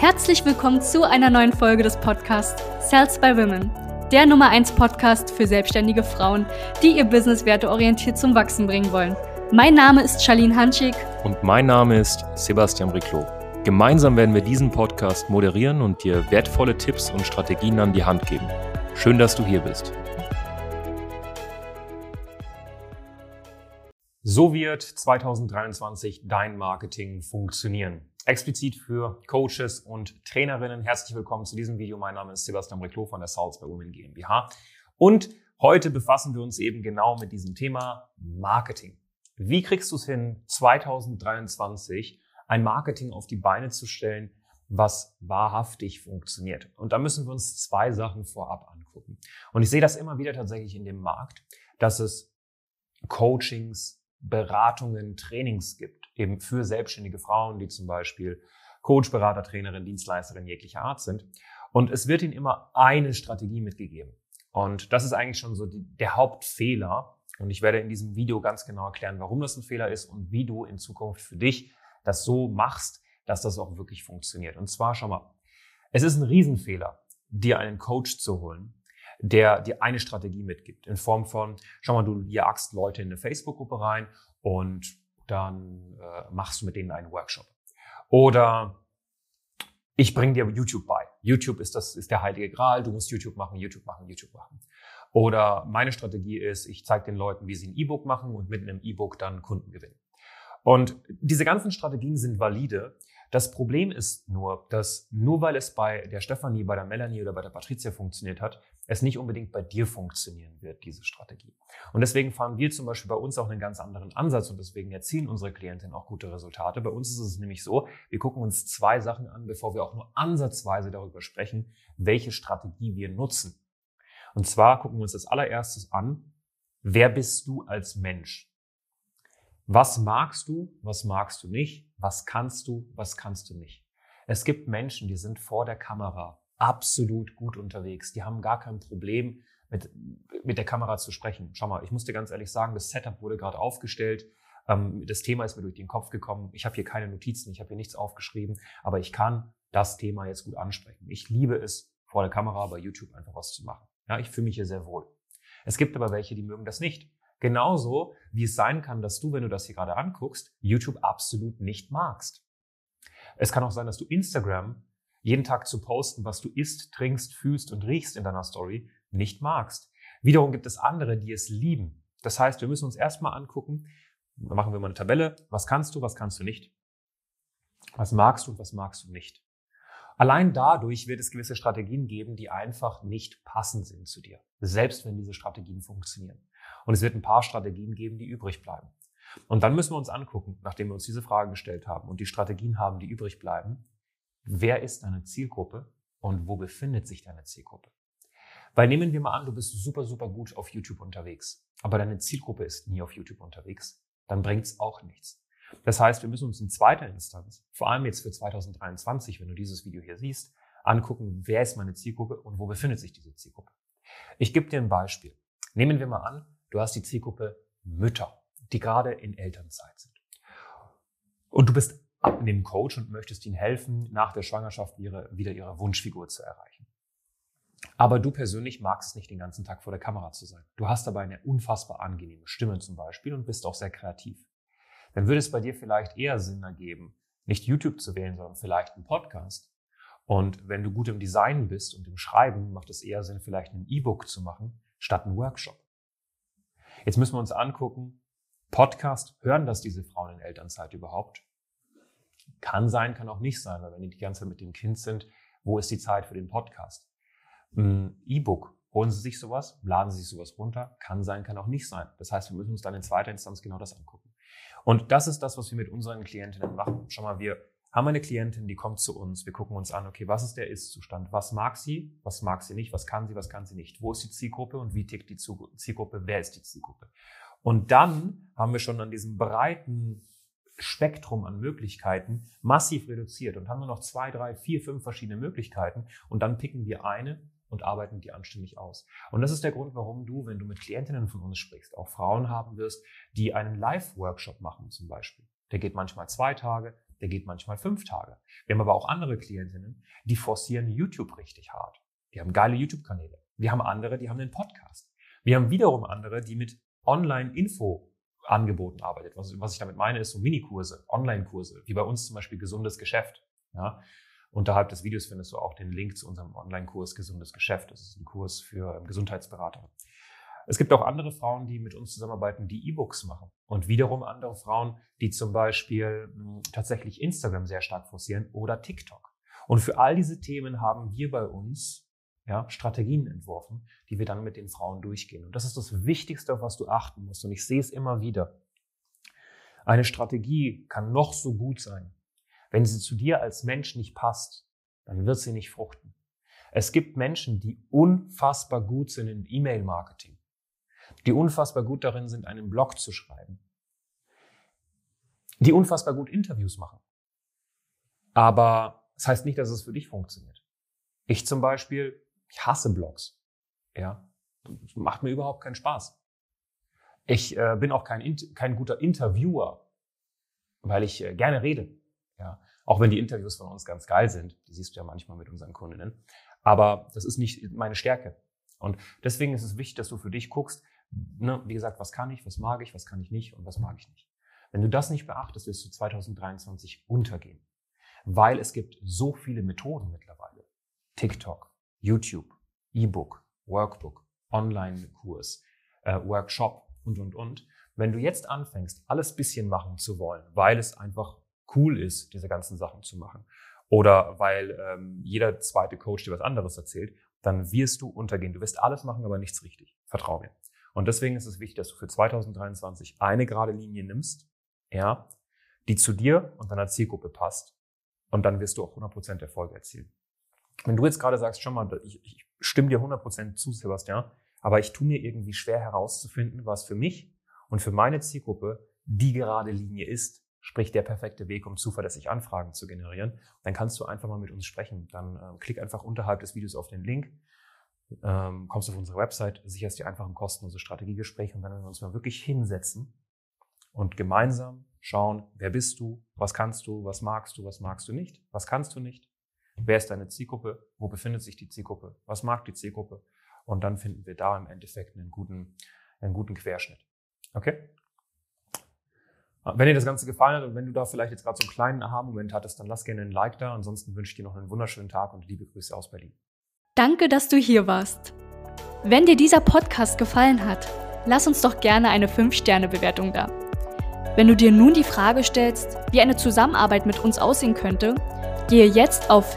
Herzlich willkommen zu einer neuen Folge des Podcasts Sales by Women, der Nummer 1 Podcast für selbstständige Frauen, die ihr Business werteorientiert zum Wachsen bringen wollen. Mein Name ist Charlene Hanschig. Und mein Name ist Sebastian Riclo. Gemeinsam werden wir diesen Podcast moderieren und dir wertvolle Tipps und Strategien an die Hand geben. Schön, dass du hier bist. So wird 2023 dein Marketing funktionieren. Explizit für Coaches und Trainerinnen. Herzlich willkommen zu diesem Video. Mein Name ist Sebastian Reclo von der Salz bei Women GmbH. Und heute befassen wir uns eben genau mit diesem Thema Marketing. Wie kriegst du es hin, 2023 ein Marketing auf die Beine zu stellen, was wahrhaftig funktioniert. Und da müssen wir uns zwei Sachen vorab angucken. Und ich sehe das immer wieder tatsächlich in dem Markt, dass es Coachings, Beratungen, Trainings gibt, eben für selbstständige Frauen, die zum Beispiel Coach, Berater, Trainerin, Dienstleisterin jeglicher Art sind. Und es wird ihnen immer eine Strategie mitgegeben. Und das ist eigentlich schon so die, der Hauptfehler. Und ich werde in diesem Video ganz genau erklären, warum das ein Fehler ist und wie du in Zukunft für dich das so machst, dass das auch wirklich funktioniert. Und zwar, schau mal, es ist ein Riesenfehler, dir einen Coach zu holen, der dir eine Strategie mitgibt. In Form von, schau mal, du jagst Leute in eine Facebook-Gruppe rein und dann äh, machst du mit denen einen Workshop. Oder ich bringe dir YouTube bei. YouTube ist das ist der heilige Gral. Du musst YouTube machen, YouTube machen, YouTube machen. Oder meine Strategie ist, ich zeige den Leuten, wie sie ein E-Book machen und mit einem E-Book dann Kunden gewinnen. Und diese ganzen Strategien sind valide. Das Problem ist nur, dass nur weil es bei der Stefanie, bei der Melanie oder bei der Patricia funktioniert hat, es nicht unbedingt bei dir funktionieren wird, diese Strategie. Und deswegen fahren wir zum Beispiel bei uns auch einen ganz anderen Ansatz und deswegen erzielen unsere Klientinnen auch gute Resultate. Bei uns ist es nämlich so, wir gucken uns zwei Sachen an, bevor wir auch nur ansatzweise darüber sprechen, welche Strategie wir nutzen. Und zwar gucken wir uns als allererstes an, wer bist du als Mensch? Was magst du, was magst du nicht? Was kannst du, was kannst du nicht? Es gibt Menschen, die sind vor der Kamera absolut gut unterwegs. Die haben gar kein Problem, mit, mit der Kamera zu sprechen. Schau mal, ich muss dir ganz ehrlich sagen, das Setup wurde gerade aufgestellt. Ähm, das Thema ist mir durch den Kopf gekommen. Ich habe hier keine Notizen, ich habe hier nichts aufgeschrieben, aber ich kann das Thema jetzt gut ansprechen. Ich liebe es, vor der Kamera bei YouTube einfach was zu machen. Ja, ich fühle mich hier sehr wohl. Es gibt aber welche, die mögen das nicht. Genauso wie es sein kann, dass du, wenn du das hier gerade anguckst, YouTube absolut nicht magst. Es kann auch sein, dass du Instagram jeden Tag zu posten, was du isst, trinkst, fühlst und riechst in deiner Story, nicht magst. Wiederum gibt es andere, die es lieben. Das heißt, wir müssen uns erstmal angucken, machen wir mal eine Tabelle, was kannst du, was kannst du nicht. Was magst du und was magst du nicht. Allein dadurch wird es gewisse Strategien geben, die einfach nicht passend sind zu dir, selbst wenn diese Strategien funktionieren. Und es wird ein paar Strategien geben, die übrig bleiben. Und dann müssen wir uns angucken, nachdem wir uns diese Fragen gestellt haben und die Strategien haben, die übrig bleiben, wer ist deine Zielgruppe und wo befindet sich deine Zielgruppe? Weil nehmen wir mal an, du bist super, super gut auf YouTube unterwegs, aber deine Zielgruppe ist nie auf YouTube unterwegs, dann bringt's auch nichts. Das heißt, wir müssen uns in zweiter Instanz, vor allem jetzt für 2023, wenn du dieses Video hier siehst, angucken, wer ist meine Zielgruppe und wo befindet sich diese Zielgruppe. Ich gebe dir ein Beispiel. Nehmen wir mal an, du hast die Zielgruppe Mütter, die gerade in Elternzeit sind. Und du bist dem Coach und möchtest ihnen helfen, nach der Schwangerschaft ihre, wieder ihre Wunschfigur zu erreichen. Aber du persönlich magst es nicht, den ganzen Tag vor der Kamera zu sein. Du hast aber eine unfassbar angenehme Stimme zum Beispiel und bist auch sehr kreativ. Dann würde es bei dir vielleicht eher Sinn ergeben, nicht YouTube zu wählen, sondern vielleicht einen Podcast. Und wenn du gut im Design bist und im Schreiben, macht es eher Sinn, vielleicht ein E-Book zu machen, statt einen Workshop. Jetzt müssen wir uns angucken, Podcast, hören das diese Frauen in Elternzeit überhaupt? Kann sein, kann auch nicht sein, weil wenn die die ganze Zeit mit dem Kind sind, wo ist die Zeit für den Podcast? Ein E-Book, holen Sie sich sowas, laden Sie sich sowas runter, kann sein, kann auch nicht sein. Das heißt, wir müssen uns dann in zweiter Instanz genau das angucken. Und das ist das, was wir mit unseren Klientinnen machen. Schau mal, wir haben eine Klientin, die kommt zu uns, wir gucken uns an, okay, was ist der Ist-Zustand? Was mag sie? Was mag sie nicht? Was kann sie? Was kann sie nicht? Wo ist die Zielgruppe und wie tickt die Zielgruppe? Wer ist die Zielgruppe? Und dann haben wir schon an diesem breiten Spektrum an Möglichkeiten massiv reduziert und haben nur noch zwei, drei, vier, fünf verschiedene Möglichkeiten und dann picken wir eine und arbeiten die anständig aus. Und das ist der Grund, warum du, wenn du mit Klientinnen von uns sprichst, auch Frauen haben wirst, die einen Live-Workshop machen zum Beispiel. Der geht manchmal zwei Tage, der geht manchmal fünf Tage. Wir haben aber auch andere Klientinnen, die forcieren YouTube richtig hart. Die haben geile YouTube-Kanäle. Wir haben andere, die haben einen Podcast. Wir haben wiederum andere, die mit Online-Info-Angeboten arbeitet. Was, was ich damit meine, ist so Minikurse, Online-Kurse, wie bei uns zum Beispiel gesundes Geschäft. Ja? Unterhalb des Videos findest du auch den Link zu unserem Online-Kurs Gesundes Geschäft. Das ist ein Kurs für Gesundheitsberater. Es gibt auch andere Frauen, die mit uns zusammenarbeiten, die E-Books machen. Und wiederum andere Frauen, die zum Beispiel hm, tatsächlich Instagram sehr stark forcieren oder TikTok. Und für all diese Themen haben wir bei uns ja, Strategien entworfen, die wir dann mit den Frauen durchgehen. Und das ist das Wichtigste, auf was du achten musst. Und ich sehe es immer wieder. Eine Strategie kann noch so gut sein. Wenn sie zu dir als Mensch nicht passt, dann wird sie nicht fruchten. Es gibt Menschen, die unfassbar gut sind in E-Mail-Marketing, die unfassbar gut darin sind, einen Blog zu schreiben, die unfassbar gut Interviews machen. Aber das heißt nicht, dass es für dich funktioniert. Ich zum Beispiel, ich hasse Blogs. Ja, das macht mir überhaupt keinen Spaß. Ich äh, bin auch kein, kein guter Interviewer, weil ich äh, gerne rede. Ja, auch wenn die Interviews von uns ganz geil sind, die siehst du ja manchmal mit unseren Kundinnen. Aber das ist nicht meine Stärke. Und deswegen ist es wichtig, dass du für dich guckst, ne, wie gesagt, was kann ich, was mag ich, was kann ich nicht und was mag ich nicht. Wenn du das nicht beachtest, wirst du 2023 untergehen. Weil es gibt so viele Methoden mittlerweile. TikTok, YouTube, E-Book, Workbook, Online-Kurs, äh, Workshop und, und, und. Wenn du jetzt anfängst, alles bisschen machen zu wollen, weil es einfach cool ist, diese ganzen Sachen zu machen. Oder weil ähm, jeder zweite Coach dir was anderes erzählt, dann wirst du untergehen. Du wirst alles machen, aber nichts richtig. Vertrau mir. Und deswegen ist es wichtig, dass du für 2023 eine gerade Linie nimmst, ja, die zu dir und deiner Zielgruppe passt. Und dann wirst du auch 100% Erfolg erzielen. Wenn du jetzt gerade sagst, schon mal, ich, ich stimme dir 100% zu, Sebastian, aber ich tue mir irgendwie schwer herauszufinden, was für mich und für meine Zielgruppe die gerade Linie ist, sprich der perfekte Weg, um zuverlässig Anfragen zu generieren, dann kannst du einfach mal mit uns sprechen. Dann äh, klick einfach unterhalb des Videos auf den Link, ähm, kommst auf unsere Website, sicherst dir einfach ein kostenloses Strategiegespräch und dann werden wir uns mal wirklich hinsetzen und gemeinsam schauen, wer bist du, was kannst du, was magst du, was magst du nicht, was kannst du nicht, wer ist deine Zielgruppe, wo befindet sich die Zielgruppe, was mag die Zielgruppe und dann finden wir da im Endeffekt einen guten, einen guten Querschnitt. Okay? Wenn dir das Ganze gefallen hat und wenn du da vielleicht jetzt gerade so einen kleinen Aha-Moment hattest, dann lass gerne ein Like da. Ansonsten wünsche ich dir noch einen wunderschönen Tag und liebe Grüße aus Berlin. Danke, dass du hier warst. Wenn dir dieser Podcast gefallen hat, lass uns doch gerne eine 5-Sterne-Bewertung da. Wenn du dir nun die Frage stellst, wie eine Zusammenarbeit mit uns aussehen könnte, gehe jetzt auf